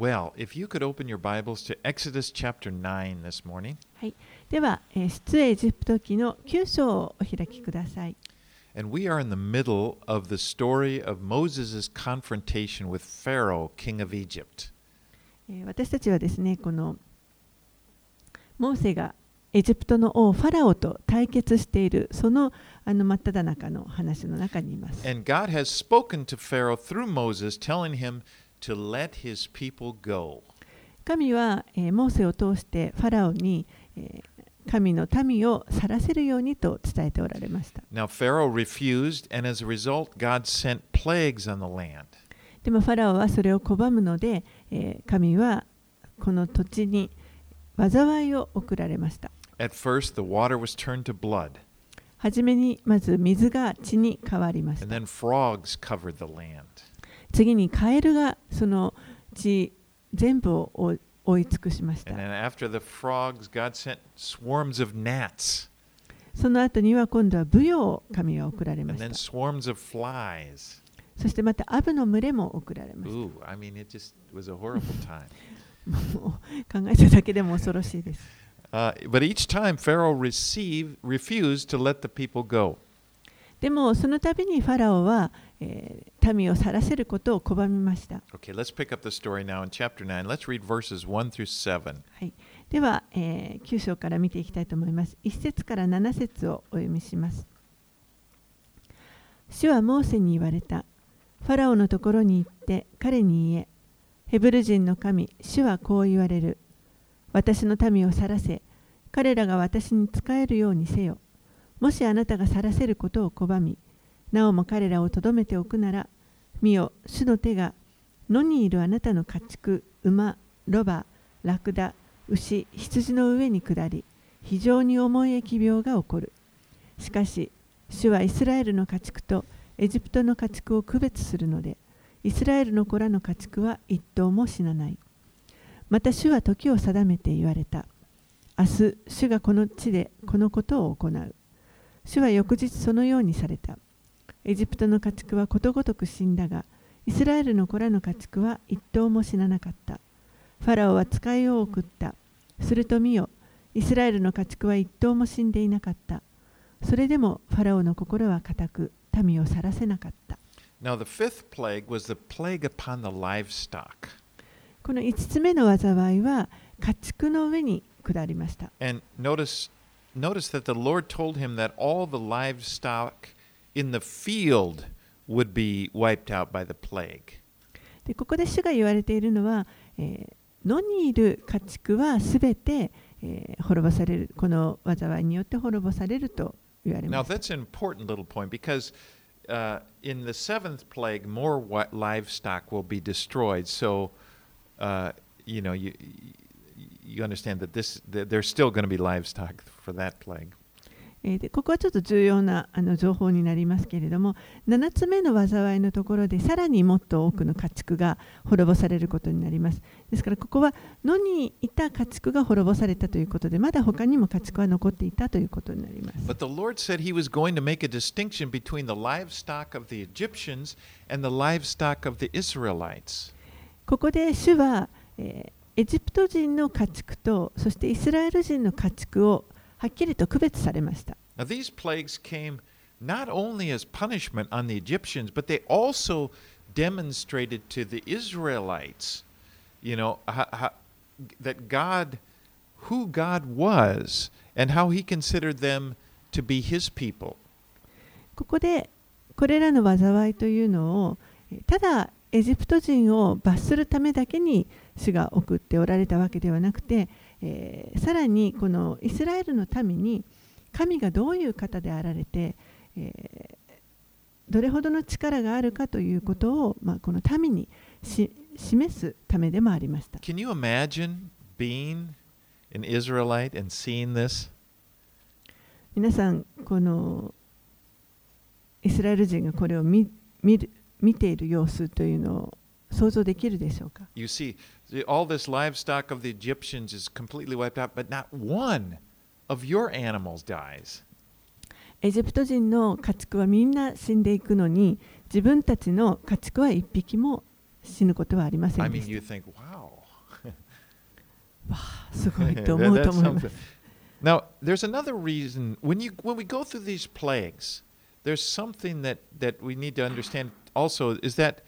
Well, if you could open your Bibles to Exodus chapter 9 this morning. はい、では、えー出エジプト記の9章をお開きください。And we are in the middle of the story of Moses' confrontation with Pharaoh, king of Egypt. えー私たちはですね、このモーセがエジプトの王ファラオと対決しているそのあの真っ只中の話の中にいます。And God has spoken to Pharaoh through Moses, telling him to let his 神は、ー、モーセを通してファラオに、えー、神の民を去らせるようにと伝えておられました。でもファラオはそれを拒むので、えー、神はこの土地に災いを送られました。はじめにまず水が血に変わりまし。次にカエルがその地全部を追いつくしました。その後には今度はブヨを神は送られました。そしてまたアブの群れも送られました。う考えただけでも恐ろしいです。Uh, but each time えー民を去らせることを拒みました。Okay, let's pick up the story now in chapter 9. Let's read verses 1 through 7. はい、では、えー9章から見ていきたいと思います。1節から7節をお読みします。主はモーセに言われた。ファラオのところに行って彼に言え。ヘブル人の神、主はこう言われる。私の民を去らせ、彼らが私に仕えるようにせよ。もしあなたが去らせることを拒み、なおも彼らをとどめておくなら、見よ、主の手が野にいるあなたの家畜、馬、ロバ、ラクダ、牛、羊の上に下り、非常に重い疫病が起こる。しかし、主はイスラエルの家畜とエジプトの家畜を区別するので、イスラエルの子らの家畜は一頭も死なない。また主は時を定めて言われた。明日、主がこの地でこのことを行う。主は翌日そのようにされた。エジプトの家畜はことごとく死んだが、イスラエルの子らの家畜は一頭も死ななかった。ファラオは使いを送った。すると見よ、イスラエルの家畜は一頭も死んでいなかった。それでもファラオの心は固く、民を去らせなかった。Now, the fifth plague was the plague upon the livestock. この5つ目の災いは家畜の上に下りました。And notice, notice that the Lord told him that all the livestock in the field would be wiped out by the plague. でここで主が言われているのは、えー野にいる家畜はすべて、えー滅ぼされる、この災いによって滅ぼされると言われ Now, ます。 that's an important little point because uh, in the seventh plague, more wi- livestock will be destroyed. So, uh, you know, you, you understand that this that there's still going to be livestock for that plague. えーでここはちょっと重要なあの情報になりますけれども7つ目の災いのところでさらにもっと多くの家畜が滅ぼされることになりますですからここは野にいた家畜が滅ぼされたということでまだ他にも家畜は残っていたということになります But the Lord said He was going to make a distinction between the livestock of the Egyptians and the livestock of the Israelites. ここで主は、えーエジプト人の家畜とそしてイスラエル人の家畜をはっきりと区別されました Now, these plagues came not only as punishment on the Egyptians, but they also demonstrated to the Israelites, you know, how, how, that God, who God was, and how He considered them to be His people. ここでこれらの災いというのをえーただエジプト人を罰するためだけに主が送っておられたわけではなくて、えーさらにこのイスラエルの民に神がどういう方であられて、えーどれほどの力があるかということを、まあ、この民にし示すためでもありました。Can you imagine being an Israelite and seeing this? 皆さんこのイスラエル人がこれを見見る見ている様子というのを想像できるでしょうか？You see, all this livestock of the Egyptians is completely wiped out, but not one of your animals dies. エジプト人の家畜はみんな死んでいくのに自分たちの家畜は一匹も死ぬことはありませ I んで mean, し you た。 think, wow, すごい Yeah, と that- 思うと that's 思いま something. す。 Now, there's another reason when you when we go through these plagues, there's something that that we need to understand also is that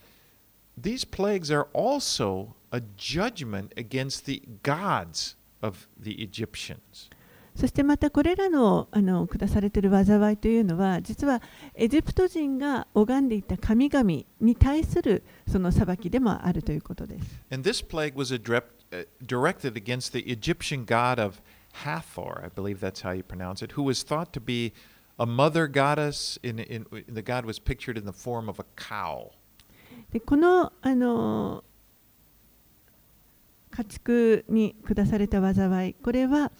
these plagues are also a judgment against the gods of the Egyptians. そしてまたこれらのあの下されている災いというのは実はエジプト人が拝んでいた神々に対するその裁きでもあるということです。 And this plague was addrep- uh, directed against the Egyptian god of Hathor, I believe that's how you pronounce it, who was thought to be a mother goddess. In, in, the god was pictured in the form of a cow. でこのあの 家畜に下された災いこれは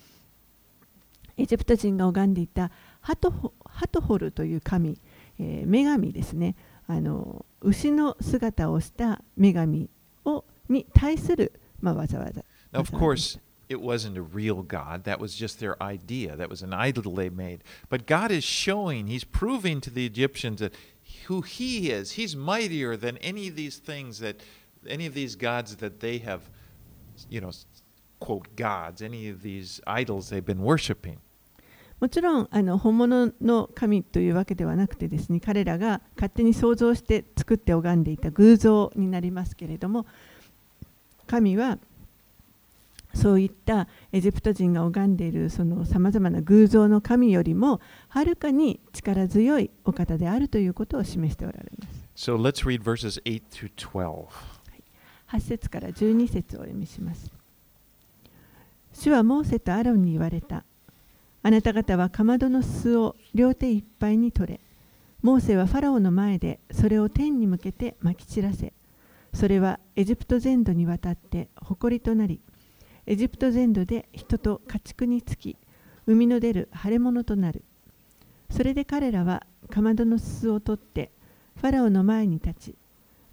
エジプト人が拝んでいたハトホハトホルという神、えー女神ですねあの牛の姿をした女神をに対する、まあ、災いだ Now, of course, it wasn't a real God. That was just their idea. That was an idol they made. But God is showing, He's proving to the Egyptians that who He is. He's mightier than any of these things that, any of these gods that they have, you know, quote, gods, any of these idols they've been worshiping. もちろんあの本物の神というわけではなくてですね彼らが勝手に想像して作って拝んでいた偶像になりますけれども神はそういったエジプト人が拝んでいるそのさまざまな偶像の神よりもはるかに力強いお方であるということを示しておられます。So let's read verses 8 through 12. 8節から12節をお読みします。主はモーセとアロンに言われた。あなた方はかまどの巣を両手いっぱいに取れ。モーセはファラオの前でそれを天に向けてまき散らせ。それはエジプト全土にわたって誇りとなり、エジプト全土で人と家畜につき、海の出る腫れ物となる。それで彼らはかまどの巣を取って、ファラオの前に立ち、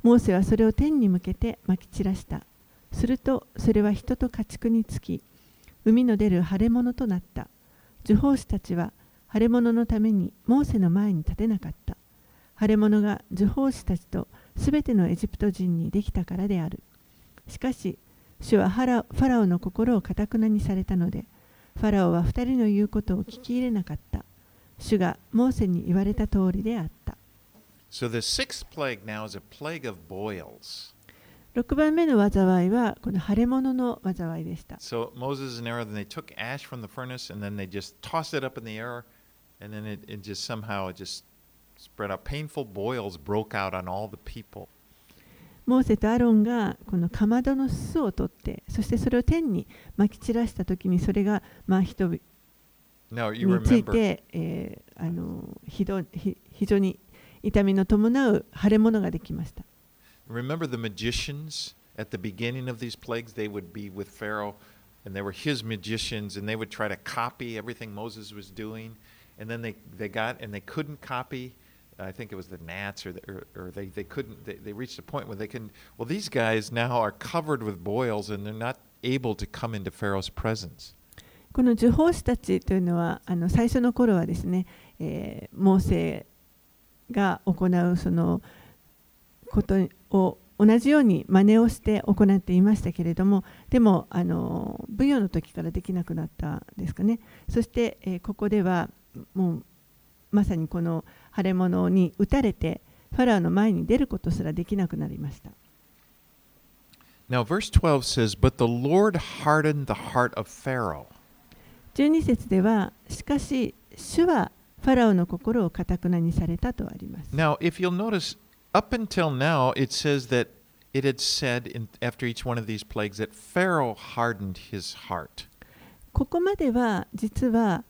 モーセはそれを天に向けてまき散らした。するとそれは人と家畜につき、海の出る腫れ物となった。受法師たちは腫れ物のためにモーセの前に立てなかった。腫れ物が受法師たちとすべてのエジプト人にできたからである。しかし、主はファラファラオの心をかたくなにされたので、ファラオは二人の言うことを聞き入れなかった。主がモーセに言われた通りであった。So the sixth plague now is a plague of boils. 6番目の災いはこの腫れ物の災いでした。So Moses and Aaron, they took ash from the furnace and then they just tossed it up in the air, and then it, it just somehow it just spread out. Painful boils broke out on all the people. モーセとアロンがこのかまどの巣を取ってそしてそれを天にまき散らした時にそれがまあ人について、えーあのひどひ非常に痛みの伴う腫れ物ができました。remember the magicians at the beginning of these plagues. They would be with Pharaoh, and they were his magicians, and they would try to copy everything Moses was doing, and then they, they got and they couldn't copy. I think it was the gnats, or, the, or, or they, they couldn't. They, they reached a point where they couldn't. Well, these guys now are covered with boils, and they're not able to come into Pharaoh's presence. この受法師たちというのはあの最初の頃はですね、えーモーセが行うそのことを同じように真似をして行っていましたけれどもでもあの舞踊の時からできなくなったんですかねそして、えーここではもうまさにこの腫れ物に打たれてファラオの前に出ることすらできなくなりました Now, verse 12 says, But the Lord hardened the heart of Pharaoh. 12節ではしかし主はファラオの心をかたくなにされたとあります Now, if you'll notice, up until now, it says that it had said in, after each one of these plagues that Pharaoh hardened his heart. ここまでは実は、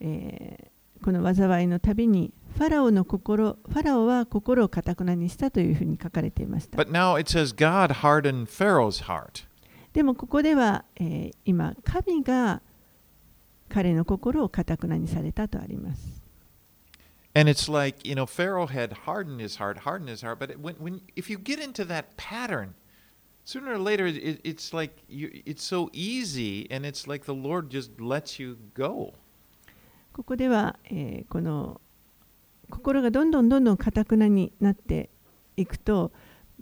えーこの災いのたびにファラオの心ファラオは心をかたくなにしたというふうに書かれていました。But now it says God hardened Pharaoh's heart. でもここでは、えー今神が彼の心をかたくなにされたとあります。And it's like, you know, Pharaoh had hardened his heart, hardened his heart. But it, when, when, if you get into that pattern, sooner or later, it, it's like you, it's so easy, and it's like the Lord just lets you go. ここでは、えーこの心がどんどんどんどんかたくなになっていくと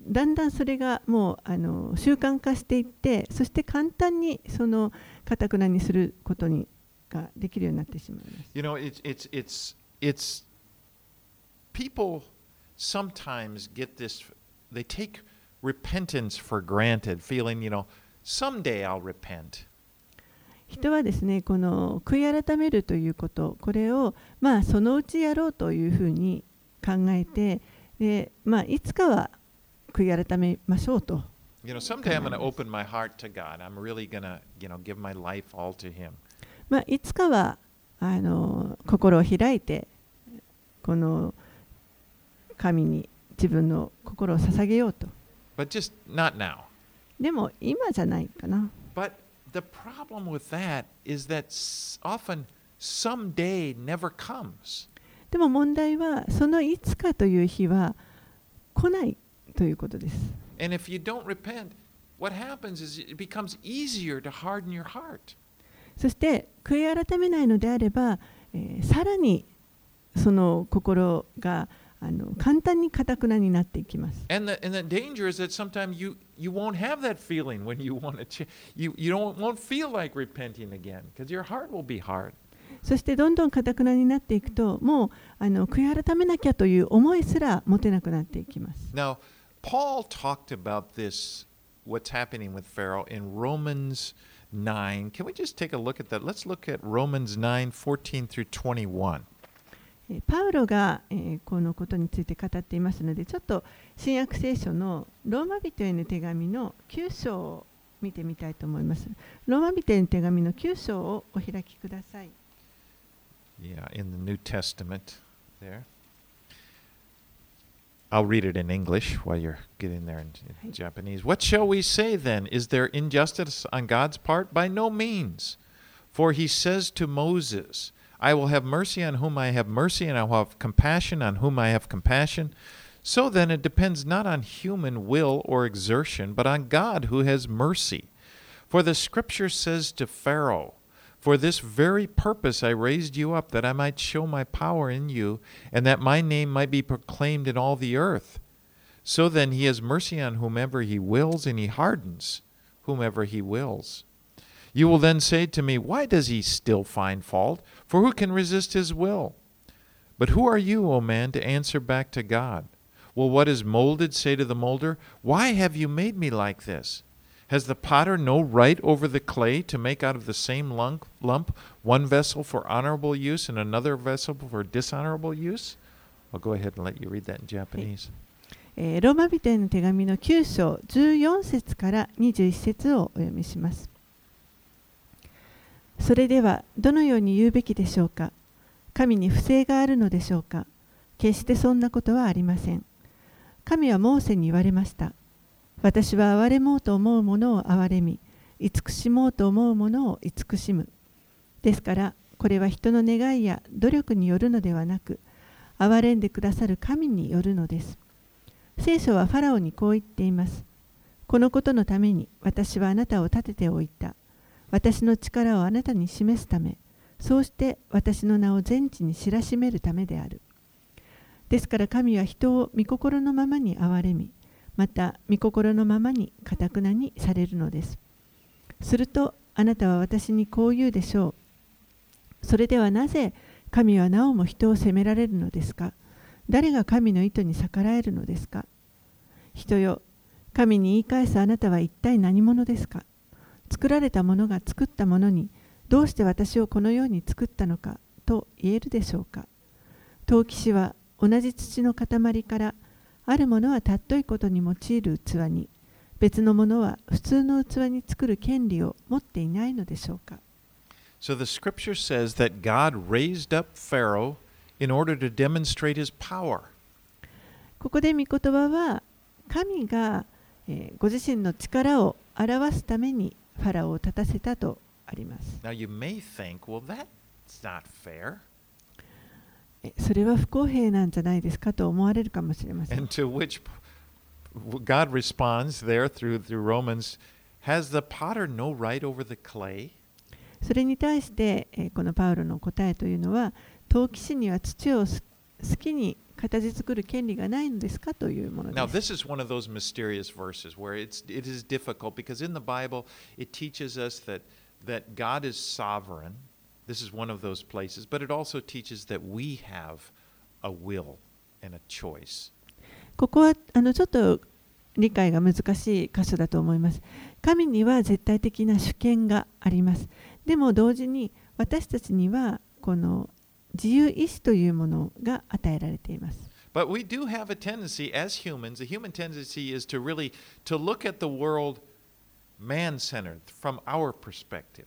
だんだんそれがもうあの習慣化していってそして簡単にそのかたくなにすることにができるようになってしまいます。 You know, it's it's it's it's people sometimes get this they take repentance for granted, feeling, you know, someday I'll repent. 人はですねこの悔い改めるということこれをまあそのうちやろうというふうに考えてで、まあ、いつかは悔い改めましょうと You know, someday I'm going to open my heart to God. I'm really going to, you know, give my life all to him. まあ、いつかはあの心を開いてこの神に自分の心を捧げようと But just not now. でも今じゃないかな But the problem with that is that often someday never comes. でも問題はそのいつかという日は来ないということです And if you don't repent, what happens is it becomes easier to harden your heart. そして悔い改めないのであれば、えーさらにその心があの簡単にかたくなになっていきます。And the, and the danger is that sometimes you, you won't have that feeling when you want to ch- you you don't won't feel like repenting again because your heart will be hard. そしてどんどんかたくなになっていくともうあの悔い改めなきゃという思いすら持てなくなっていきます。Now, Paul talked about this what's happening with Pharaoh in Romans 9. Can we just take a look at that? Let's look at Romans 9 14 through 21. えーパウロが、えーこのことについて語っていますのでちょっと新約聖書のローマ人への手紙の9章を見てみたいと思います。ローマ人への手紙の9章をお開きください。Yeah, in the New Testament there. I'll read it in English while you're getting there in, in. Japanese. What shall we say then? Is there injustice on God's part? By no means. For he says to Moses, I will have mercy on whom I have mercy, and I will have compassion on whom I have compassion. So then it depends not on human will or exertion, but on God who has mercy. For the scripture says to Pharaoh, For this very purpose I raised you up, that I might show my power in you, and that my name might be proclaimed in all the earth. So then he has mercy on whomever he wills, and he hardens whomever he wills. You will then say to me, Why does he still find fault? For who can resist his will? But who are you, O man, to answer back to God? Will what is molded say to the molder, Why have you made me like this? Has the potter no right over the clay to make out of the same lump, lump one vessel for honorable use and another vessel for dishonorable use? I'll go ahead and let you read that in Japanese. えーローマ人への手紙の9章14節から21節をお読みします。 それではどのように言うべきでしょうか？神に不正があるのでしょうか？決してそんなことはありません。神はモーセに言われました。私は憐れもうと思うものを憐れみ、慈しもうと思うものを慈しむ。ですから、これは人の願いや努力によるのではなく、憐れんでくださる神によるのです。聖書はファラオにこう言っています。このことのために私はあなたを立てておいた。私の力をあなたに示すため、そうして私の名を全地に知らしめるためである。ですから神は人を御心のままに憐れみ、また御心のままにかたくなにされるのです。するとあなたは私にこう言うでしょう。それではなぜ神はなおも人を責められるのですか？誰が神の意図に逆らえるのですか？人よ、神に言い返すあなたは一体何者ですか？作られたものが作ったものにどうして私をこのように作ったのかと言えるでしょうか陶器師は同じ土の塊からあるものは尊いことに用いる器に別のものは普通の器に作る権利を持っていないのでしょうか So the scripture says that God raised up Pharaoh in order to demonstrate his power. ここで御言葉は神が、えーご自身の力を表すためにファラオを立たせたとあります。Now you may think, well, that's not fair. えそれは不公平なんじゃないですかと思われるかもしれません And。to which God responds there through, through Romans Has the potter no right over the clay? それに対して、えーこのパウロの答えというのは陶器師には土をす好きに形作る権利がないのですかというもの Now, です this is one of those mysterious verses where it's, it is difficult because in the Bible it teaches us that, that God is sovereign. This is one of those places, but it also teaches that we have a will and a choice. ここはあのちょっと理解が難しい箇所だと思います。神には絶対的な主権があります。でも同時に私たちにはこの自由意志というものが与えられています。But we do have a tendency as humans, a human tendency is to really to look at the world man-centered from our perspective.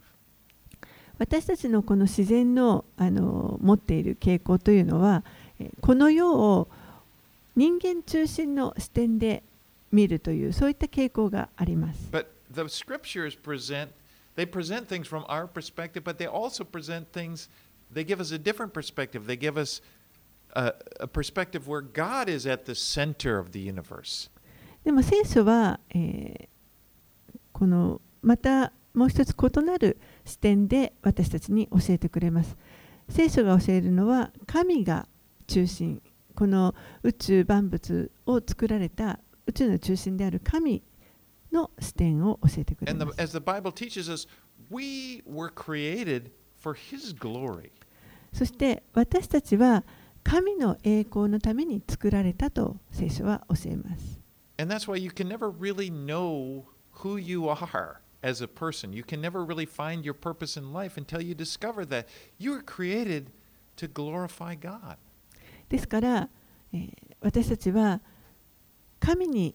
私たちのこの自然のあの持っている傾向というのは、えこの世を人間中心の視点で見るというそういった傾向があります。But the scriptures present they present things from our perspective, but they also present things they give us a different perspective. They give us a, a perspective where God is at the center of the universe. でも聖書は、えーこのまたもう一つ異なる視点で私たちに教えてくれます。聖書が教えるのは神が中心この宇宙万物を作られた宇宙の中心である神の視点を教えてくれ And ま the, す。 as the Bible teaches us, we were created for his glory. そして私たちは神の栄光のために作られたと聖書は教えます。And that's why you can never really know who you are as a person. You can never really find your purpose in life until you discover that you were created to glorify God. ですから、えー私たちは神に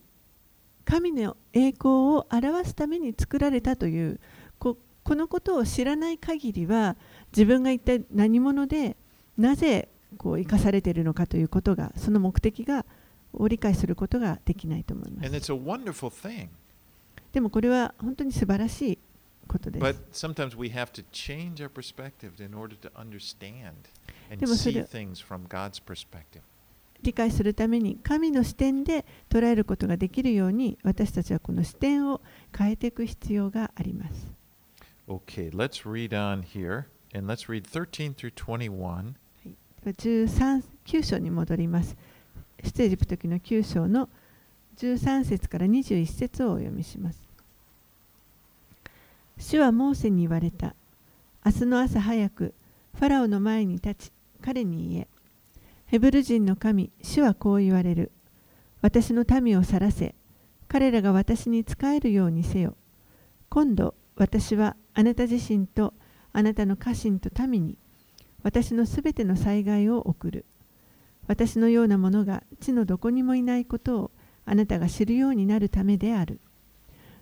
神の栄光を表すために作られたというここのことを知らない限りは自分が一体何者でなぜこう生かされているのかということがその目的がを理解することができないと思います。でもこれは本当に素晴らしいことです。でもそれ,でもそれ理解するために神の視点で捉えることができるように私たちはこの視点を変えていく必要があります。Okay, let's read on here. 139章に戻ります。出エジプト記の9章の13節から21節をお読みします。主はモーセに言われた。明日の朝早く、ファラオの前に立ち、彼に言え。ヘブル人の神、主はこう言われる。私の民を去らせ、彼らが私に仕えるようにせよ。今度、私はあなた自身とあなたの家臣と民に、私のすべての災害を送る。私のようなものが地のどこにもいないことをあなたが知るようになるためである。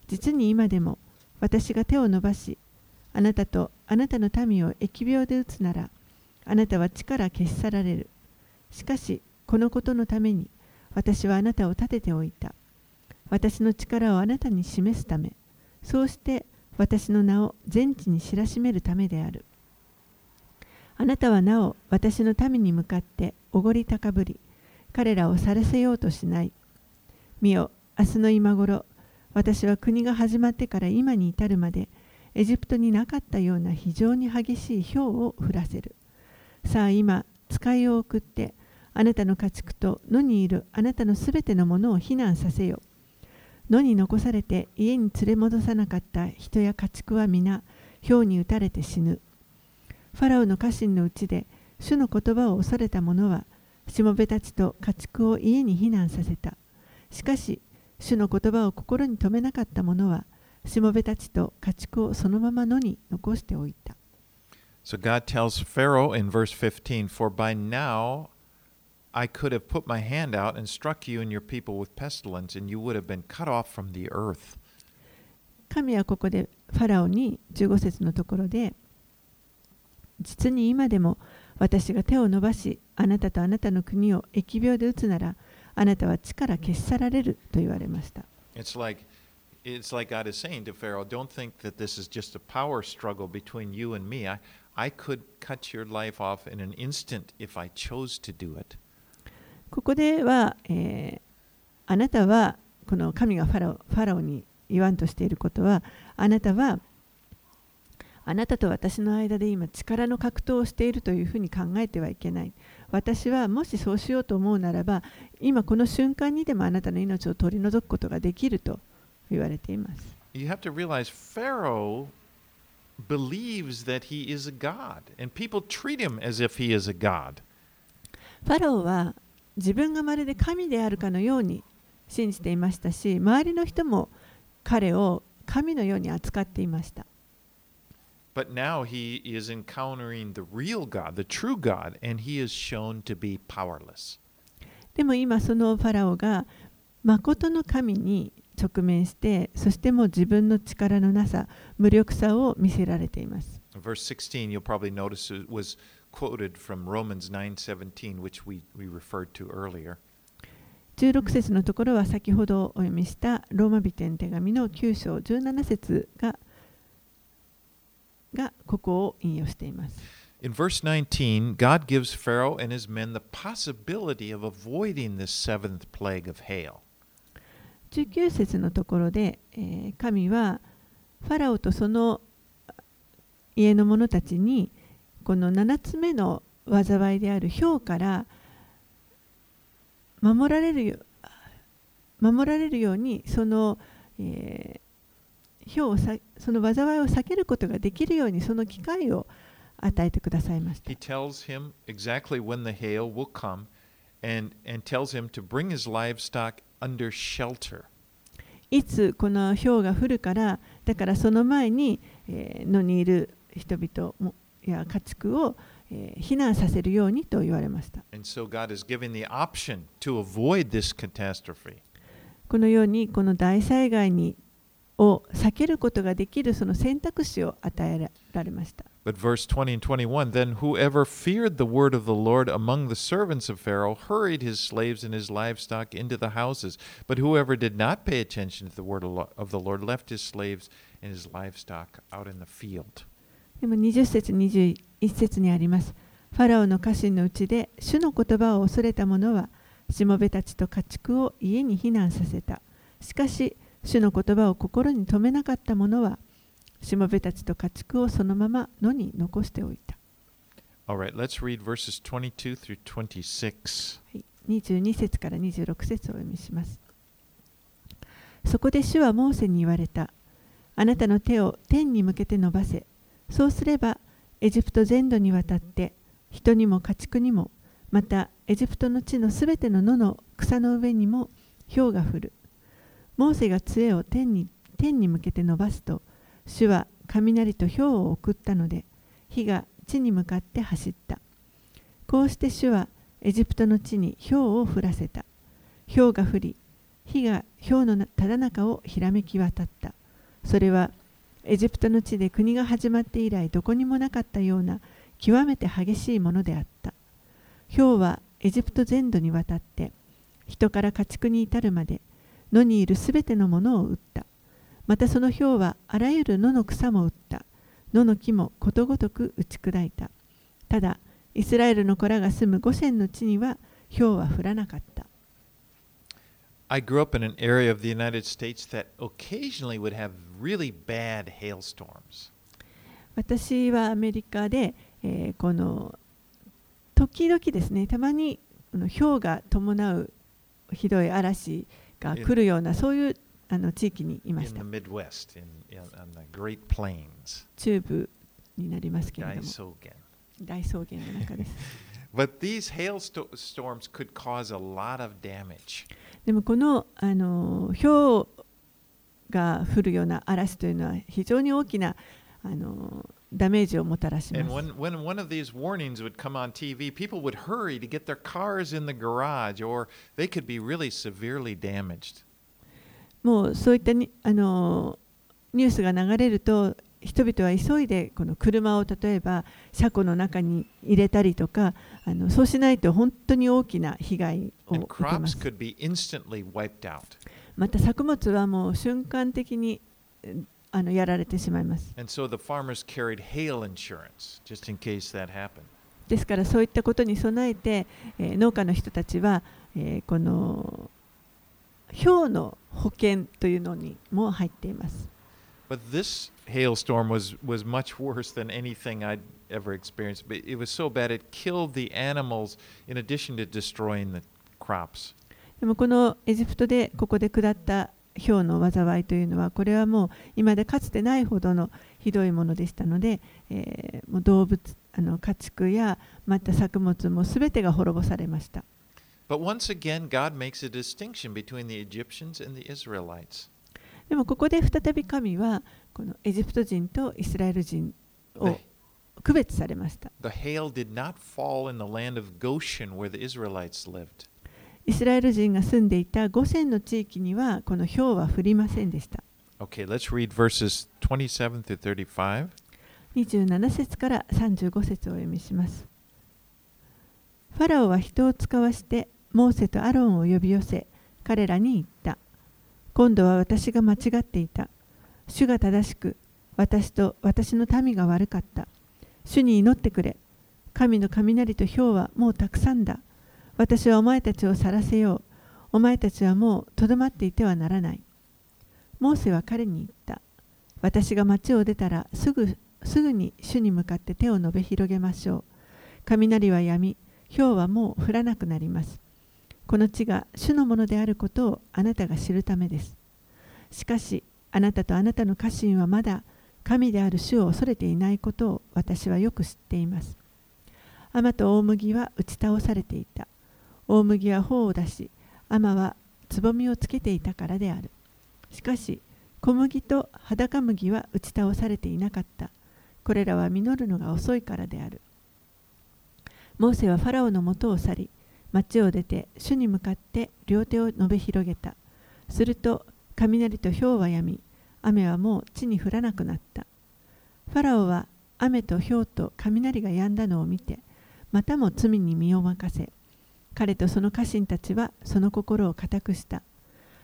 実に今でも私が手を伸ばし、あなたとあなたの民を疫病で打つなら、あなたは地から消し去られる。しかし、このことのために私はあなたを立てておいた。私の力をあなたに示すため、そうして私の名を全地に知らしめるためである。あなたはなお私の民に向かっておごり高ぶり、彼らを去らせようとしない。見よ、明日の今頃、私は国が始まってから今に至るまで、エジプトになかったような非常に激しい氷を降らせる。さあ今、使いを送って、あなたの家畜と野にいるあなたのすべてのものを避難させよ。野に残されて家に連れ戻さなかった人や家畜は皆、氷に打たれて死ぬ。ファラオの家臣のうちで主の言葉を恐れた者はしもべたちと家畜を家に避難させた。しかし主の言葉を心に留めなかった者はしもべたちと家畜をそのまま野に残しておいた。So God tells Pharaoh in verse 15, For by now I could have put my hand out and struck you and your people with pestilence, and you would have been cut off from the earth. 神はここでファラオに15節のところで実に今でも私が手を伸ばしあなたとあなたの国を疫病で打つならあなたは地から消し去られると言われました。 It's like it's like God is saying to Pharaoh, Don't think that this is just a power struggle between you and me. I, I could cut your life off in an instant if I chose to do it. ここでは、えーあなたはこの神がファラオファラオに言わんとしていることはあなたはあなたと私の間で今力の格闘をしているというふうに考えてはいけない私はもしそうしようと思うならば今この瞬間にでもあなたの命を取り除くことができると言われています You have to realize Pharaoh believes that he is a god, and people treat him as if he is a god. ファローは自分がまるで神であるかのように信じていましたし周りの人も彼を神のように扱っていました But now he is encountering the real God, the true God, and he is shown to be powerless. でも今そのファラオが誠の神に直面してそしてもう自分の力のなさ無力さを見せられています Verse 16, you'll probably notice it was quoted from Romans 9:17, which we, we referred to earlier. 16節のところは先ほどお読みしたローマ人への手紙の9章17節ががここを引用しています。In verse 19, God gives Pharaoh and his men the possibility of avoiding this seventh plague of hail. 19節のところで、えー神はファラオとその家の者たちにこの7つ目の災いである氷から守られるよ守られるようにその、えー氷をさその災いを避けることができるようにその機会を与えてくださいました He。tells him exactly when the hail will come and, and tells him to bring his livestock under shelter. いつこの氷が降るからだからその前に、えー野にいる人々もや家畜を、えー避難させるようにと言われました.このようにこの大災害にを避けることができるその選択肢を与えられました But verse 20 and 21 Then whoever feared the word of the Lord among the servants of Pharaoh hurried his slaves and his livestock into the houses. But whoever did not pay attention to the word of the Lord left his slaves and his livestock out in the field. でも20節21節にありますファラオの家臣のうちで主の言葉を恐れた者はしもべたちと家畜を家に避難させたしかし主の言葉を心に留めなかった者はしもべたちと家畜をそのまま野に残しておいた right, let's read verses 22 through 26. はい、22節から26節をお読みします。そこで主はモーセに言われた。あなたの手を天に向けて伸ばせ。そうすれば、エジプト全土にわたって、人にも家畜にも、またエジプトの地のすべての野の草の上にも氷が降る。モーセが杖を天に天に向けて伸ばすと、主は雷と氷を送ったので、火が地に向かって走った。こうして主はエジプトの地に氷を降らせた。氷が降り、火が氷のただ中をひらめき渡った。それはエジプトの地で国が始まって以来どこにもなかったような極めて激しいものであった。氷はエジプト全土にわたって人から家畜に至るまで野にいるすべてのものを打った。またその氷はあらゆる野の草も打った。野の木もことごとく打ち砕いた。ただ、イスラエルの子らが住むゴシェンの地には氷は降らなかった。I grew up in an area of the United States that occasionally would have really bad hailstorms. 私はアメリカで、えーこの時々ですね、たまにあの氷が伴うひどい嵐が来るようなそういうあの地域にいま in し the た。 Midwest, in, in on the Great Plains, 中部になりますけれども、 Daisogen. 大草原の中です。 But these hailstorms could cause a lot of damage. でもこの,あの氷が降るような嵐というのは非常に大きなあのダメージをもたらします。もうそういったあのニュースが流れると、人々は急いでこの車を例えば車庫の中に入れたりとかあのそうしないと本当に大きな被害を受けます.また作物はもう瞬間的にえあのやられてしまいます.ですからそういったことに備えて、えー農家の人たちは、えーこの氷の保険というのにも入っています But this hailstorm was, was much worse than anything I'd ever experienced. But it was so bad, it killed the animals in addition to destroying the crops. でもこのエジプトでここで下った氷の災いというのはこれはもう今でかつてないほどのひどいものでしたので、えーもう動物あの家畜やまた作物もすべてが滅ぼされました。But once again, God makes a distinction between the Egyptians and the Israelites. でもここで再び神はこのエジプト人とイスラエル人を区別されました。the hail did not fall in the land of Goshen where the Israelites lived. イスラエル人が住んでいた五線の地域にはこの氷は降りませんでした。Okay, let's read verses 27 through 35. 27節から35節をお読みします。ファラオは人を使わしてモーセとアロンを呼び寄せ彼らに言った。今度は私が間違っていた。主が正しく私と私の民が悪かった。主に祈ってくれ。神の雷と氷はもうたくさんだ。私はお前たちを去らせよう。お前たちはもうとどまっていてはならない。モーセは彼に言った。私が町を出たらすぐすぐに主に向かって手を伸べ広げましょう。雷はやみ、氷はもう降らなくなります。この地が主のものであることをあなたが知るためです。しかし、あなたとあなたの家臣はまだ神である主を恐れていないことを私はよく知っています。アと大麦は打ち倒されていた。大麦は穂を出し、アはつぼみをつけていたからである。しかし、小麦と裸麦は打ち倒されていなかった。これらは実るのが遅いからである。モーセはファラオのもとを去り、町を出て主に向かって両手を伸べ広げた。すると雷と氷はやみ、雨はもう地に降らなくなった。ファラオは雨と氷と雷が止んだのを見て、またも罪に身を任せ、彼とその家臣たちはその心を固くした。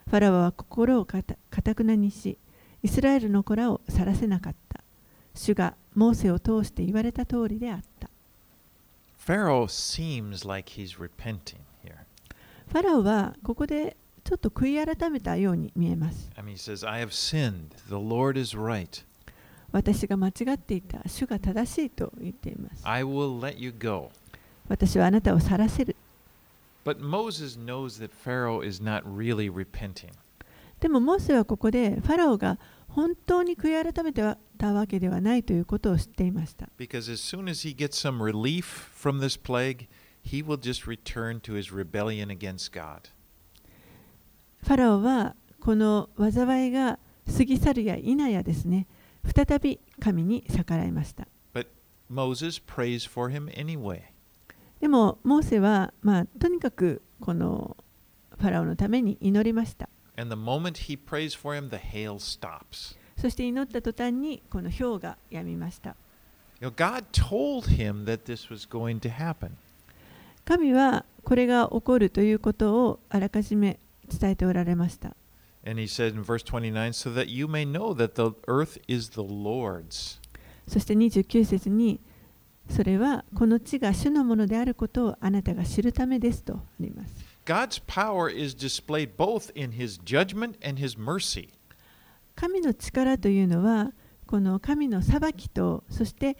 ファラオは心をかたくなにし、イスラエルの子らを去らせなかった。主がモーセを通して言われた通りであった。Pharaoh seems like he's repenting here. ファラオはここでちょっと悔い改めたように見えます。私が間違っていた。主が正しいと言っています。I will let you go. 私はあなたを去らせる。But Moses knows that Pharaoh is not really repenting. でもモーセはここでファラオが本当に悔い改めてたわけではないということを知っていました。Because as soon as he gets some relief from this plague, he will just return to his rebellion against God. ファラオはこの災いが過ぎ去るや否やですね、再び神に逆らいました。でも、モーセは、まあ、とにかくこのファラオのために祈りました。そして祈った途端にこの氷が止みました。神はこれが起こるということをあらかじめ伝えておられました。そして29節に、それはこの地が主のものであることをあなたが知るためですとあります。神の力というのは、この神の裁きと、そして、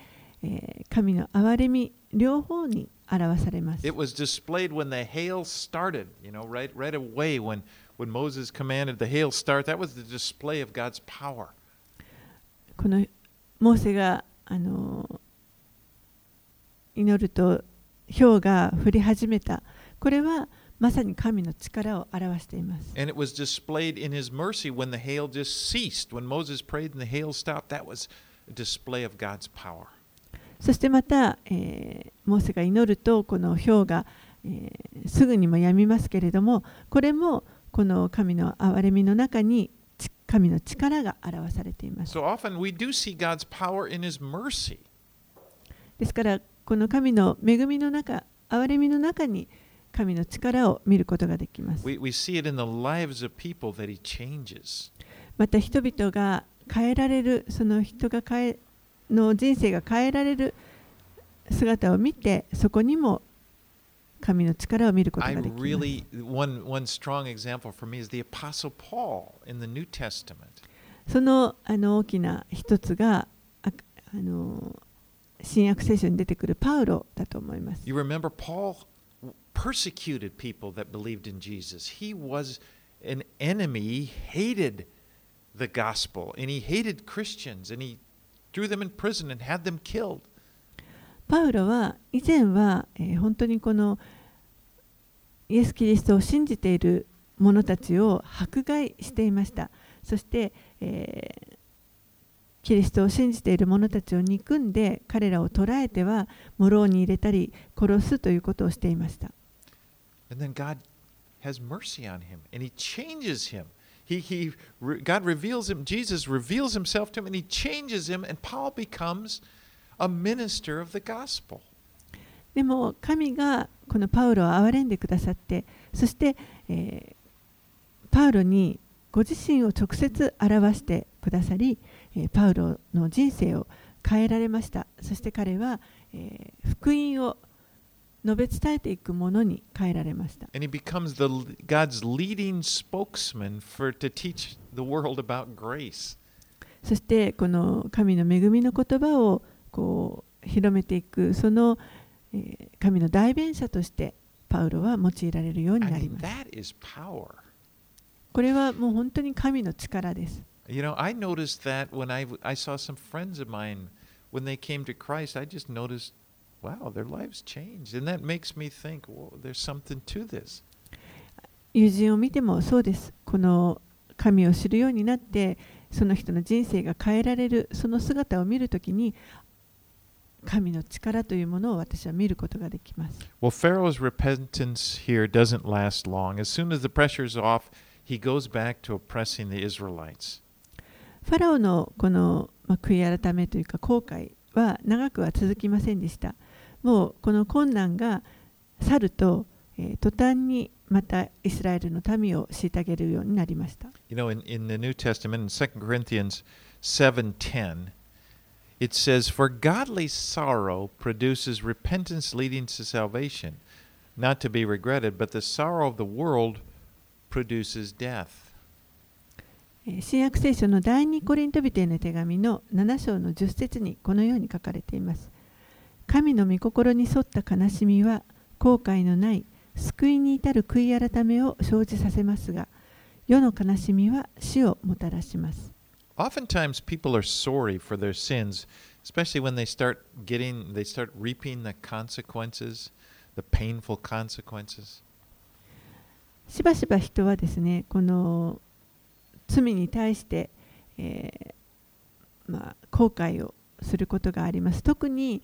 神の憐れみ、両方に表されます。 It was displayed when the hail started, you know, right, right away when, when Moses commanded the hail start. That was the display of God's power. このモーセがあの祈ると氷が降り始めた。これはまさに神の力を表しています。 And it was displayed in his mercy when the hail just ceased. When Moses prayed and the hail stopped, that was a display of God's power. そしてまた、えーモーセが祈るとこの氷が、えーすぐにも止みますけれどもこれもこの神の憐れみの中にち神の力が表されています So. ですからこの神の恵みの中憐れみの中に神の力を見ることができます We, we. また人々が変えられるその人が変えの人生が変えられる姿を見てそこにも神の力を見ることができます really, one, one strong example for me is the Apostle Paul in the New Testament. そのあの大きな一つがああの新約聖書に出てくるパウロだと思います。You remember Paul persecuted people that believed in Jesus. He was an enemy, he hated the gospel, and he hated Christians, and he threw them in prison and had them killed. パウロは以前は、えー本当にこのイエス・キリストを信じている者たちを迫害していました。そして、えーキリストを信じている者たちを憎んで彼らを捕らえてはモロに入れたり殺すということをしていました。And then God has mercy on him, and he changes him. He, he, re- God reveals him, Jesus reveals himself to him, and he changes him, and Paul becomes a minister of the gospel. でも神がこのパウロを憐れんでくださってそして、えーパウロにご自身を直接表してくださり、えーパウロの人生を変えられましたそして彼は、えー福音を述べ伝えていくものに変えられました And he becomes the, God's leading spokesman for to teach the world about grace. そしてこの神の恵みの言葉をこう広めていくその、えー神の代弁者としてパウロは用いられるようになります.これはもう本当に神の力です You know, I noticed that when I, I saw some friends of mine, when they came to Christ, I just noticed, 友人を見てもそうです。この神を知るようになって、その人の人生が変えられる、その姿を見るときに、神の力というものを私は見ることができます。ファラオのこの悔い改めというか後悔は長くは続きませんでした。もうこの困難が去ると、えー途端にまたイスラエルの民を虐げるようになりました You know, in, in the New Testament, in 2 Corinthians 7.10, it says, For godly sorrow produces repentance leading to salvation, not to be regretted, but the sorrow of the world produces death. えー新約聖書の第二コリント人への手紙の7章の10節にこのように書かれています。神の御心に沿った悲しみは後悔のない救いに至る悔い改めを生じさせますが世の悲しみは死をもたらします。Oftentimes, people are sorry for their sins, especially when they start getting, they start reaping the consequences, the painful consequences. しばしば人はですねこの罪に対して、えーまあ、後悔をすることがあります特に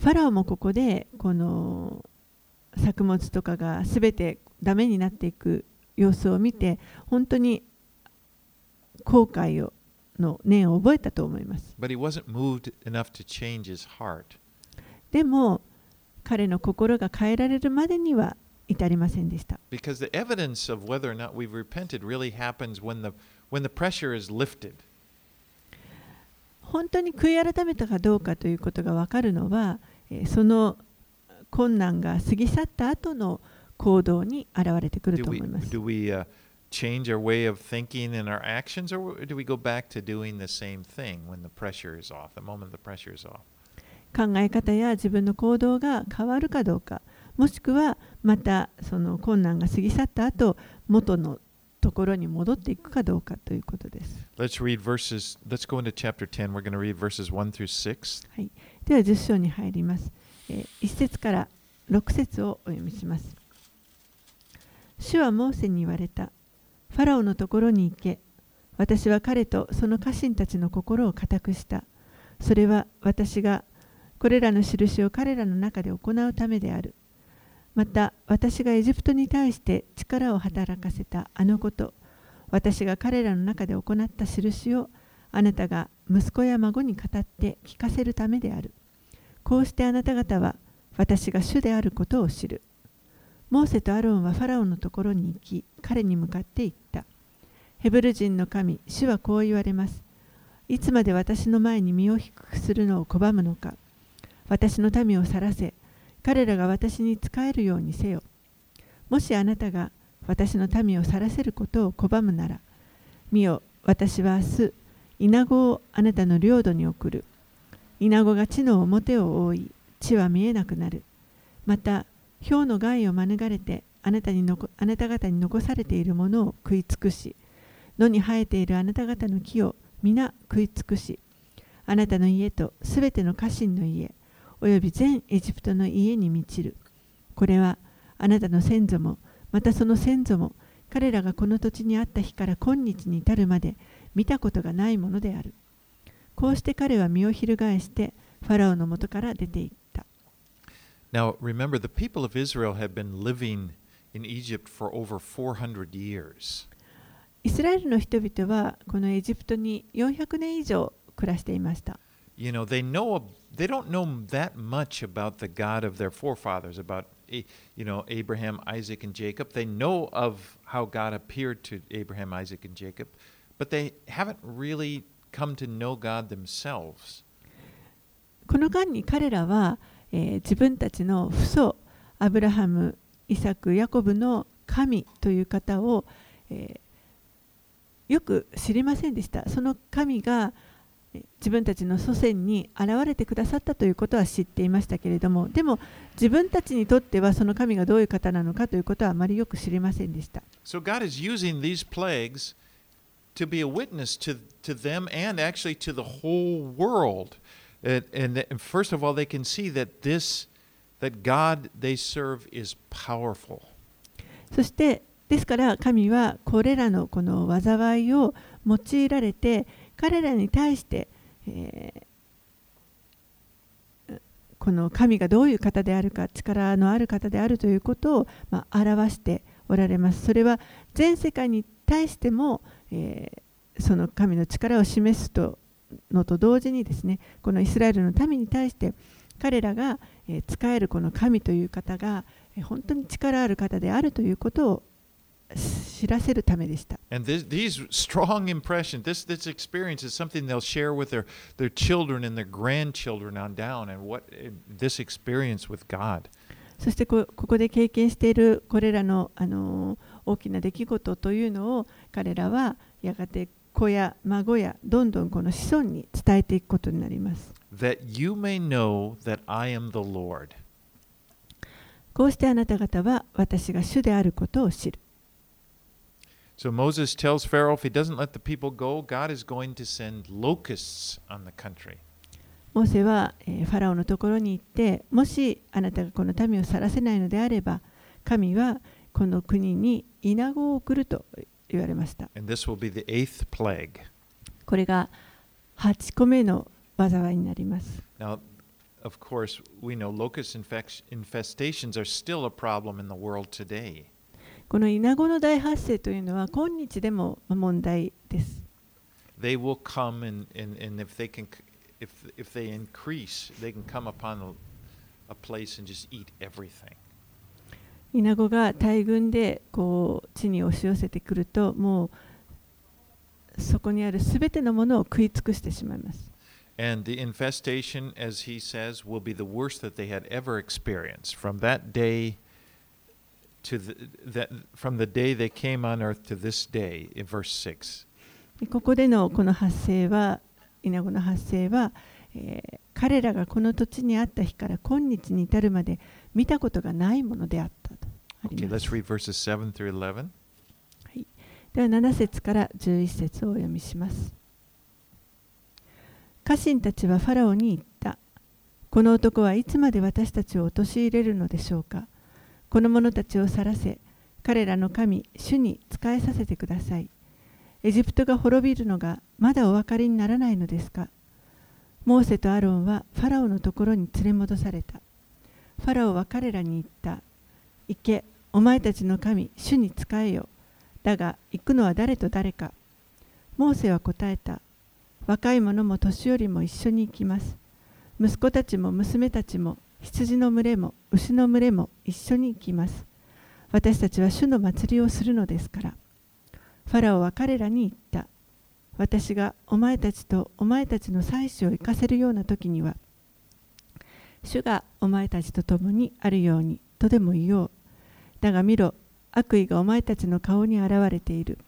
ファラオもここでこの作物とかがすべてダメになっていく様子を見て本当に後悔をの念を覚えたと思います。でも彼の心が変えられるまでには至りませんでした。本当に悔い改めたかどうかということがわかるのは、その困難が過ぎ去った後の行動に現れてくる Do と we, 思います do we uh, change our way of thinking and our actions, or do we go back to doing the same thing when the pressure is off, the moment the pressure is off? 考え方や自分の行動が変わるかどうかもしくはまたその困難が過ぎ去った後元のところに戻っていくかどうかということです。Let's read verses, let's go into chapter 10. We're going to read verses 1 through 6. はい、では10章に入ります。え1節から6節をお読みします。主はモーセに言われた。ファラオのところに行け。私は彼とその家臣たちの心を固くした。それは私がこれらの印を彼らの中で行うためである。また私がエジプトに対して力を働かせたあのこと、私が彼らの中で行った印をあなたが息子や孫に語って聞かせるためである。こうしてあなた方は私が主であることを知る。モーセとアロンはファラオのところに行き、彼に向かって言った。ヘブル人の神、主はこう言われます。いつまで私の前に身を低くするのを拒むのか。私の民を去らせ、彼らが私に仕えるようにせよ。もしあなたが私の民を去らせることを拒むなら、見よ、私は明日、イナゴをあなたの領土に送る。イナゴが地の表を覆い、地は見えなくなる。また、氷の害を免れてあなたにのあなた方に残されているものを食い尽くし、野に生えているあなた方の木を皆食い尽くし、あなたの家とすべての家臣の家、および全エジプトの家に満ちる。これはあなたの先祖も、またその先祖も、彼らがこの土地にあった日から今日に至るまで見たことがないものである。こうして彼は身を翻して、ファラオのもとから出ていった。Now, remember, the people of Israel had been living in Egypt for over 400 years. イスラエルの人々はこのエジプトに400年以上暮らしていました。You know, they know they don't know that much about the God of their forefathers, about you know Abraham, Isaac, and Jacob. They know of how God appeared to Abraham, Isaac, and Jacob, but they haven't really come to know God themselves. この間に彼らは、えー自分たちの父祖アブラハム、イサク、ヤコブの神という方を、えーよく知りませんでした。その神がえー自分たちの祖先に現れてくださったということは知っていましたけれども、でも自分たちにとってはその神がどういう方なのかということはあまりよく知りませんでした。So to be a witness to, to them and actually to the whole world. And, and and first of all, they can see that this that God they serve is powerful. そしてですから神はこれらのこの災いを用いられて彼らに対して、えーこの神がどういう方であるか力のある方であるということを、まあ、表しておられますそれは全世界に対しても、え、その神の力を示すとのと同時にですねこのイスラエルの民に対して彼らが、えー、えるこの神という方が、え、本当に力ある方であるということを知らせるためでした。そしてこ,こで経験しているこれらの、あの、大きな出来事というのを彼らはやがて子や孫やどんどんこの子孫に伝えていくことになります。That you may know that I am the Lord. こうしてあなた方は私が主であることを知る。So Moses tells Pharaoh if he doesn't let the people go, God is going to send locusts on the country. モーセは、えーファラオのところに行ってもしあなたがこの民を去らせないのであれば神はこの国にイナゴを送ると言われました。これが8個目の災いになります。Now, of course, we know locust infestations are still a problem in the world today. このイナゴの大発生というのは今日でも問題です。They will come and, and, and if they can if if they increase, they can come upon a, a place and just eat everything. イナゴが大群でこう地に押し寄せてくるともうそこにあるすべてのものを食い尽くしてしまいます。And the infestation, as he says, will be the worst that they had ever experienced. From that day to the, that, from the day they came on earth to this day, in verse 6. でここでのこの発生はイナゴの発生は、えー彼らがこの土地にあった日から今日に至るまで見たことがないものであったとあり Okay, ます let's read verses 7 through 11. では7節から11節をお読みします。家臣たちはファラオに言った。この男はいつまで私たちを陥れるのでしょうか。この者たちを去らせ、彼らの神、主に仕えさせてください。エジプトが滅びるのがまだお分かりにならないのですか。モーセとアロンはファラオのところに連れ戻された。ファラオは彼らに言った。行け、お前たちの神、主に仕えよ。だが行くのは誰と誰かモーセは答えた若い者も年寄りも一緒に行きます。息子たちも娘たちも羊の群れも牛の群れも一緒に行きます。私たちは主の祭りをするのですから。ファラオは彼らに言った。私がお前たちとお前たちの妻子を行かせるような時には、主がお前たちと共にあるようにとでも言おう。だが見ろ、悪意がお前たちの顔に現れている。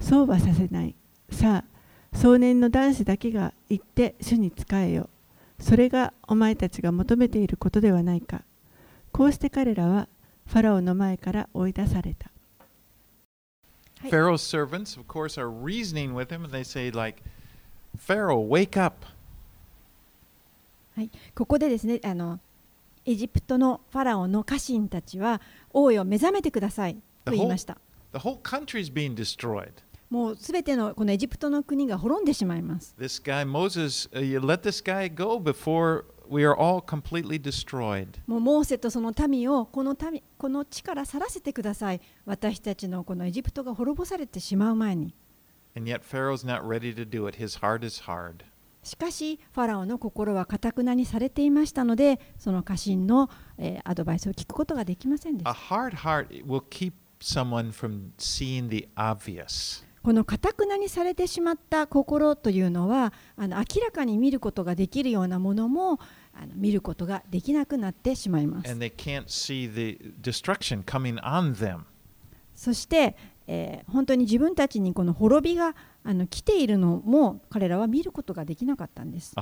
そうはさせない。さあ、少年の男子だけが行って主に仕えよ。それがお前たちが求めていることではないか。こうして彼らはファラオの前から追い出された。Pharaoh's servants, of course, are reasoning with him, and they say, like, Pharaoh, wake up. はい、ここでですねあのエジプトのファラオの家臣たちは王よ目覚めてくださいと言いました The whole country's being destroyed. もうすべてのこのエジプトの国が滅んでしまいます This guy, Moses, uh, you let this guy go before we are all completely destroyed. もうモーセとその民をこの民この地から去らせてください私たちのこのエジプトが滅ぼされてしまう前に And yet Pharaoh's not ready to do it. His heart is hard. しかしファラオの心はかたくなにされていましたのでその家臣の、えーアドバイスを聞くことができませんでした.このかたくなにされてしまった心というのはあの明らかに見ることができるようなものもあの見ることができなくなってしまいます.そして、えー本当に自分たちにこの滅びがあの来ているのも彼らは見ることができなかったんです.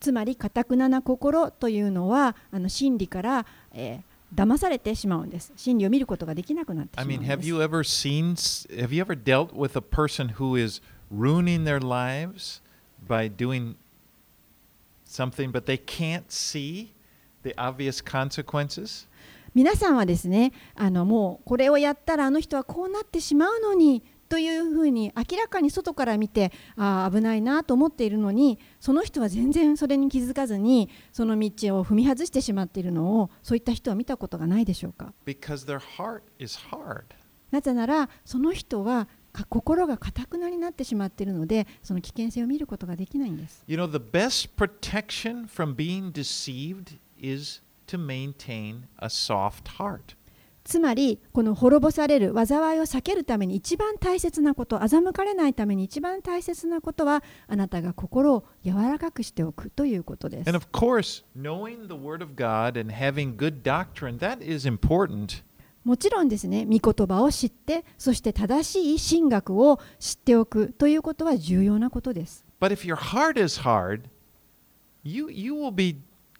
つまりかたくなな心というのはあの真理から、えー騙されてしまうんです真理を見ることができなくなってしま I うん mean, で have す you ever seen, have you ever dealt with a person who is ruining their lives by doing something, but they can't see the obvious consequences? 皆さんはですねあのもうこれをやったらあの人はこうなってしまうのにというふうに明らかに外から見てあー危ないなと思っているのにその人は全然それに気づかずにその道を踏み外してしまっているのをそういった人は見たことがないでしょうか？Because their heart is hard. なぜならその人はか心がかたくなになってしまっているのでその危険性を見ることができないんです You know, the best protection from being deceived is to maintain a soft heart. つまりこの滅ぼされる災いを避けるために一番大切なこと欺かれないために一番大切なことはあなたが心を柔らかくしておくということです And of course, knowing the Word of God and having good doctrine, that is important. もちろんですね御言葉を知ってそして正しい神学を知っておくということは重要なことです But if your heart is hard, you, you will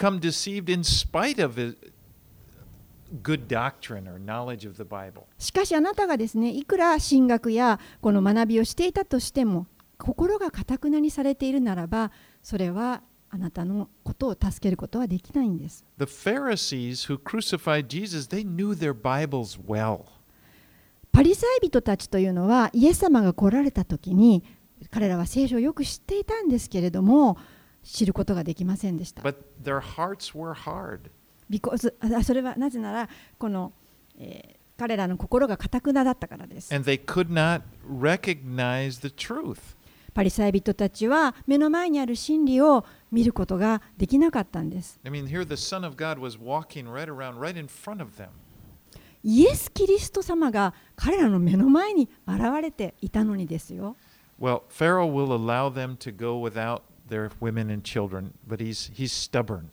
become deceived in spite of it- good doctrine or knowledge of the Bible. しかしあなたがですねいくら神学やこの学びをしていたとしても心がかたくなにされているならばそれはあなたのことを助けることはできないんです The Pharisees who crucified Jesus, they knew their Bibles well. パリサイ人たちというのはイエス様が来られた時に彼らは聖書をよく知っていたんですけれども知ることができませんでした。But their hearts were hard. Because あそれはなぜならこの、えー彼らの心がかたくなだったからです。And they could not recognize the truth. パリサイ人たちは目の前にある真理を見ることができなかったんです。I mean, here the Son of God was walking right around, right in front of them. イエス・キリスト様が彼らの目の前に現れていたのにですよ。Well, Pharaoh will allow them to go without their women and children, but he's, he's stubborn.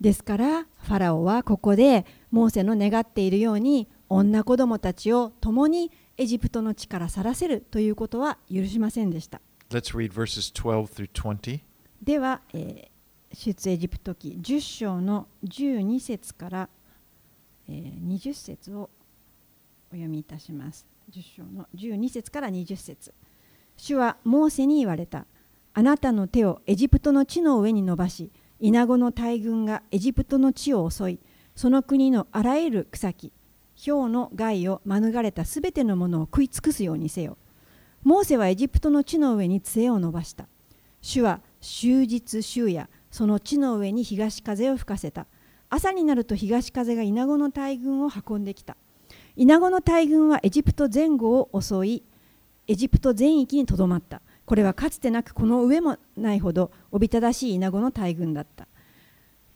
ですからファラオはここでモーセの願っているように女子供たちを共にエジプトの地から去らせるということは許しませんでした。Let's read verses 12 through 20. では、えー出エジプト記10章の12節から、えー20節をお読みいたします。10章の12節から20節主はモーセに言われた。あなたの手をエジプトの地の上に伸ばし、イナゴの大群がエジプトの地を襲い、その国のあらゆる草木、氷の害を免れたすべてのものを食い尽くすようにせよ。モーセはエジプトの地の上に杖を伸ばした。主は終日終夜その地の上に東風を吹かせた朝になると東風がイナゴの大群を運んできたイナゴの大群はエジプト前後を襲いエジプト全域にとどまったこれはかつてなくこの上もないほどおびただしい稲子の大群だった。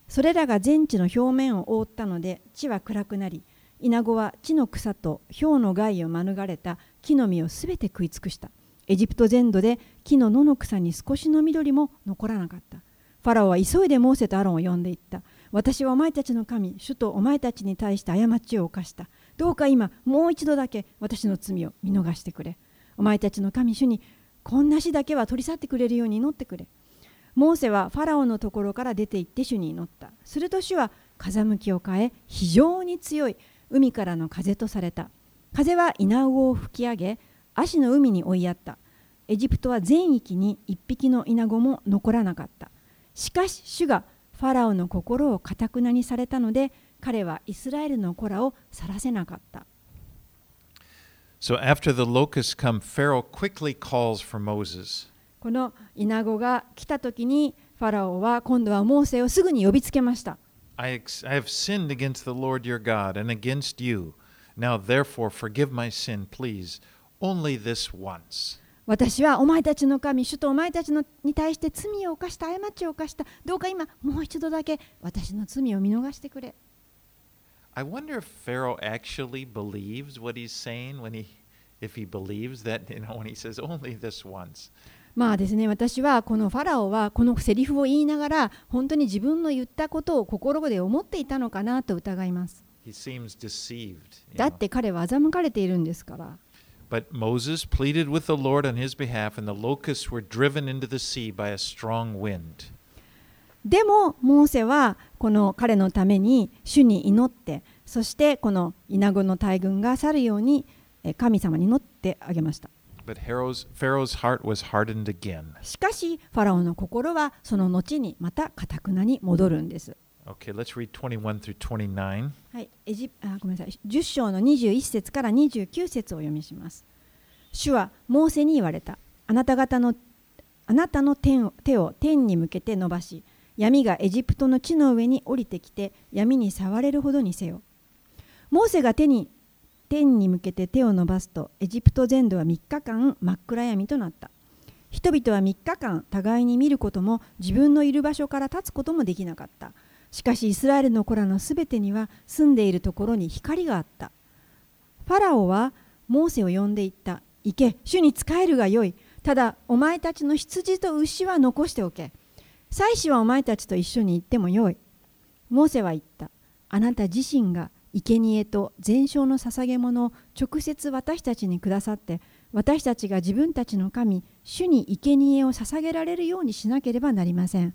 それらが全地の表面を覆ったので地は暗くなり稲子は地の草と氷の害を免れた木の実をすべて食い尽くした。エジプト全土で木の野の草に少しの緑も残らなかった。ファラオは急いでモーセとアロンを呼んでいった。私はお前たちの神主とお前たちに対して過ちを犯した。どうか今もう一度だけ私の罪を見逃してくれ。お前たちの神主にこんな死だけは取り去ってくれるように祈ってくれ。モーセはファラオのところから出て行って主に祈った。すると主は風向きを変え非常に強い。海からの風とされた。風は稲子を吹き上げ足の海に追いやった。エジプトは全域に一匹の稲子も残らなかった。しかし主がファラオの心をかたくなにされたので彼はイスラエルの子らを去らせなかった。So after the locusts come, Pharaoh quickly calls for Moses. この稲子が来た時にファラオは今度はモーセをすぐに呼びつけました I have sinned against the Lord your God and against you. Now therefore forgive my sin, please, only this once. 私はお前たちの神主とお前たちのに対して罪を犯した過ちを犯したどうか今もう一度だけ私の罪を見逃してくれ I wonder if Pharaoh actually believes what he's saying when he if he believes that, you know, when he says only this once. まあですね私はこのファラオはこのセリフを言いながら本当に自分の言ったことを心で思っていたのかなと疑います He seems deceived. you だ know. って彼は欺かれているんですから But Moses pleaded with the Lord on his behalf, and the locusts were driven into the sea by a strong wind. でもモーセはこの彼のために主に祈ってそしてこの稲子の大群が去るようにえ神様に祈ってあげました.しかしファラオの心はその後にまたかたくなに戻るんです。Okay, let's read 21 through 29. はい、エジあごめんなさい10章の21節から29節をお読みします。主はモーセに言われた。あなた方のあなたの手を天に向けて伸ばし、闇がエジプトの地の上に降りてきて闇に触れるほどにせよ。モーセが手に天に向けて手を伸ばすとエジプト全土は3日間真っ暗闇となった。人々は3日間互いに見ることも自分のいる場所から立つこともできなかった。しかしイスラエルの子らのすべてには住んでいるところに光があった。ファラオはモーセを呼んでいった。行け、主に仕えるがよい。ただお前たちの羊と牛は残しておけ。妻子はお前たちと一緒に行ってもよい。モーセは言った。あなた自身が生贄と全焼の捧げ物を直接私たちにくださって、私たちが自分たちの神、主に生贄を捧げられるようにしなければなりません。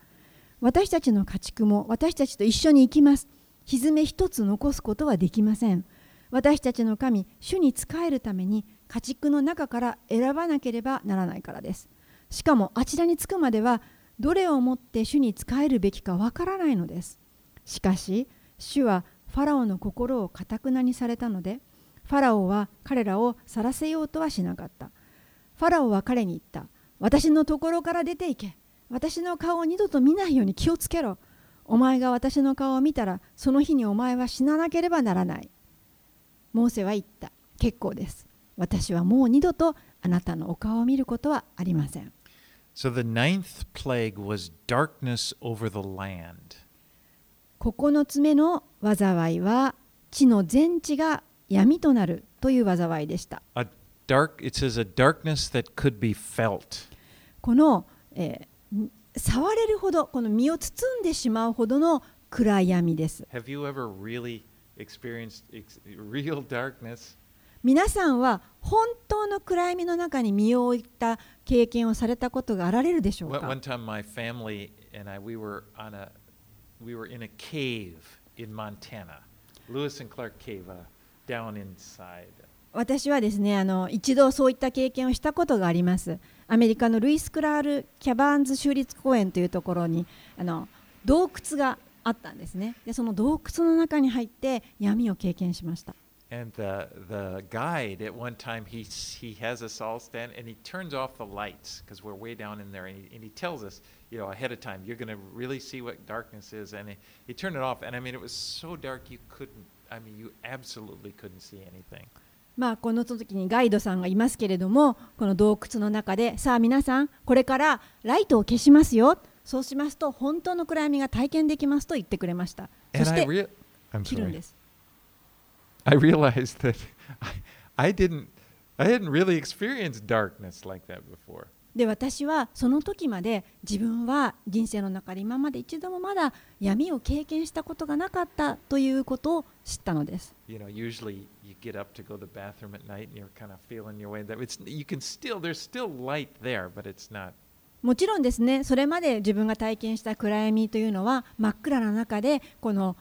私たちの家畜も私たちと一緒に行きます。蹄一つ残すことはできません。私たちの神、主に仕えるために家畜の中から選ばなければならないからです。しかもあちらに着くまではどれをもって主に仕えるべきかわからないのです。しかし、主はファラオの心をかたくなにされたので、ファラオは彼らを去らせようとはしなかった。ファラオは彼に言った。私のところから出て行け。私の顔を二度と見ないように気をつけろ。お前が私の顔を見たら、その日にお前は死ななければならない。モーセは言った。結構です。私はもう二度とあなたのお顔を見ることはありません。So the ninth plague was darkness over the land. 9つ目の災いは地の全地が闇となるという災いでした。A dark it says a darkness that could be felt. この、えー触れるほどこの身を包んでしまうほどの暗闇です。Have you ever really experienced ex- real darkness? 皆さんは本当の暗闇の中に身を置いた経験をされたことがあられるでしょうか？One time my family and I we were on a we were in a cave in Montana. Lewis and Clark Cave uh, down inside. 私はですねあの一度そういった経験をしたことがありますアメリカのルイス・クラール・キャバーンズ州立公園というところにあの洞窟があったんですねでその洞窟の中に入って闇を経験しました And the the guide at one time he he has us all stand and he turns off the lights because we're way down in there and he, and he tells us you know ahead of time you're going to really see what darkness is and he, he turned it off and I mean it was so dark you couldn't I mean you absolutely couldn't see anything. まあ、この時にガイドさんがいますけれどもこの洞窟の中でさあ皆さんこれからライトを消しますよそうしますと本当の暗闇が体験できますと言ってくれましたそして切るん.です I realized that I, I didn't I hadn't really experienced darkness like that before. で私はその時まで自分は人生の中で今まで一度もまだ闇を経験したことがなかったということを知ったのです You know, usually you get up to go to the bathroom at night and you're kind of feeling your way. That it's you can still there's still light there, but it's not もちろんですねそれまで自分が体験した暗闇というのは真っ暗な中でこの、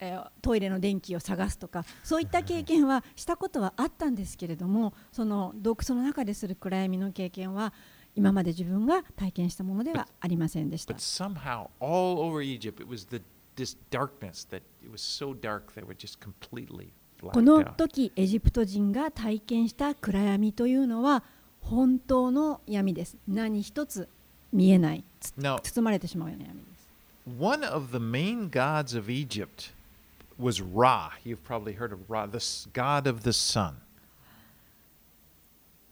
えートイレの電気を探すとかそういった経験はしたことはあったんですけれどもその洞窟の中でする暗闇の経験は今まで自分が体験したものではありませんでした。But somehow, all over Egypt, it was the this darkness that it was so dark they were just completely この.時エジプト人が体験した暗闇というのは本当の闇です。何一つ見えない包まれてしまうような闇です。one of the main gods of Egypt was raw。the s god of the sun.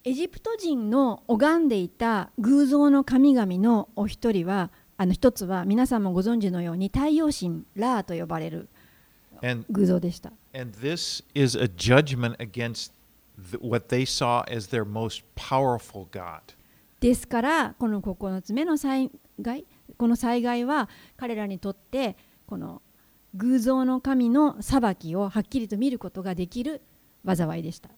エジプト人の拝んでいた偶像の神々のお一人は、あの一つは皆さんもご存知のように太陽神ラーと呼ばれる偶像でした。ですから、この9つ目の災害,この災害は彼らにとってこの偶像の神の裁きをはっきりと見ることができる災いでした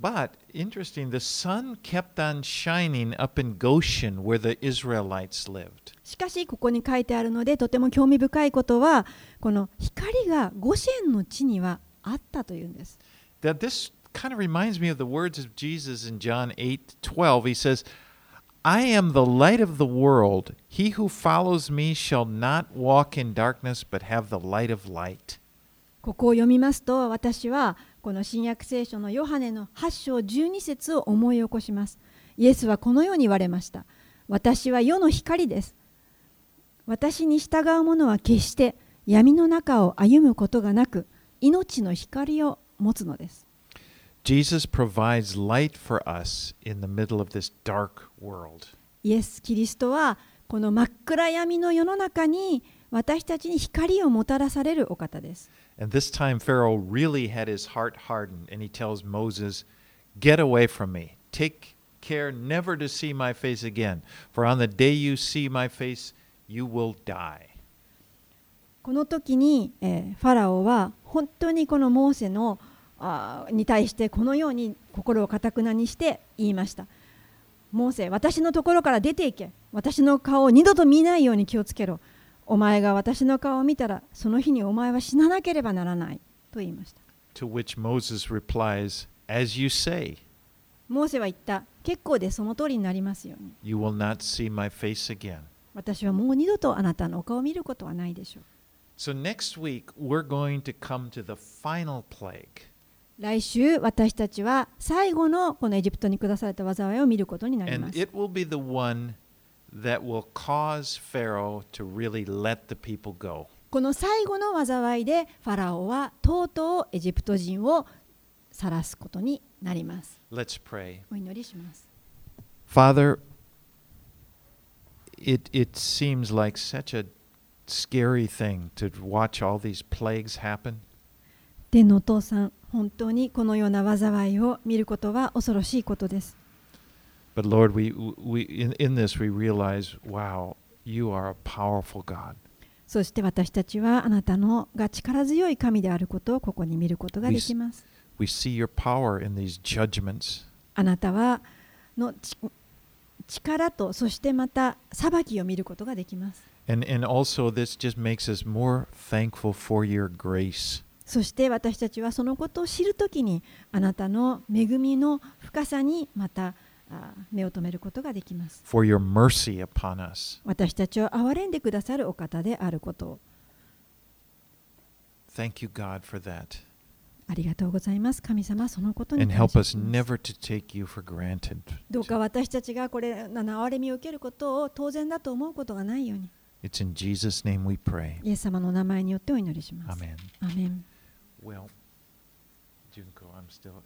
But interesting, the sun kept on shining up in Goshen where the Israelites lived. しかしここに書いてあるのでとても興味深いことはこの光がゴシェンの地にはあったというんです That this kind of reminds me of the words of Jesus in John 8 12. He says, I am the light of the world. He who follows me shall not walk in darkness, but have the light of light. ここを読みますと私はこの新約聖書のヨハネの8章12節を思い起こしますイエスはこのように言われました私は世の光です私に従う者は決して闇の中を歩むことがなく命の光を持つのです Jesus provides light for us in the middle of this dark world. イエス・キリストはこの真っ暗闇の世の中に私たちに光をもたらされるお方です And this time, Pharaoh really had his heart hardened, and he tells Moses, Get away from me. Take care never to see my face again, for on the day you see my face, you will die. この時に、えーファラオは本当にこのモーセの あーに対してこのように心をかたくなにして言いました。モーセ、私のところから出ていけ。私の顔を二度と見ないように気をつけろ。お前が私の顔を見たら、その日にお前は死ななければならない。と言いました。To which Moses replies, As you say, モーセは言った。結構でその通りになりますように。you will not see my face again. 私はもう二度とあなたのお顔を見ることはないでしょう。So next week, we're going to come to the final plague. 来週私たちは最後のこのエジプトに下された災いを見ることになります。Really、この最後の災いでファラオはとうとうエジプト人を晒すことになります。S お祈りします。Father, it, it seems let's plagues happen. 天のお父さん、本当にこのような災いを見ることは恐ろしいことです。But Lord, we, we, in, in this we realize, wow, you are a powerful God. そして私たちはあなたのが力強い神であることをここに見ることができます。We see your power in these judgments. あなたはのち力とそしてまた裁きを見ることができます。And, and also, this just makes us more thankful for your grace. そして私たちはそのことを知るときにあなたの恵みの深さにまたあ目を留めることができます。for your mercy upon us. 私たちを憐れんでくださるお方であることを Thank you, God, for that. ありがとうございます。神様、そのことに.どうか私たちがこれ、あの憐れみを受けることを当然だと思うことがないように、It's in Jesus' name we pray. イエス様の名前によってお祈りします。アーメン Well, Junko, I'm still?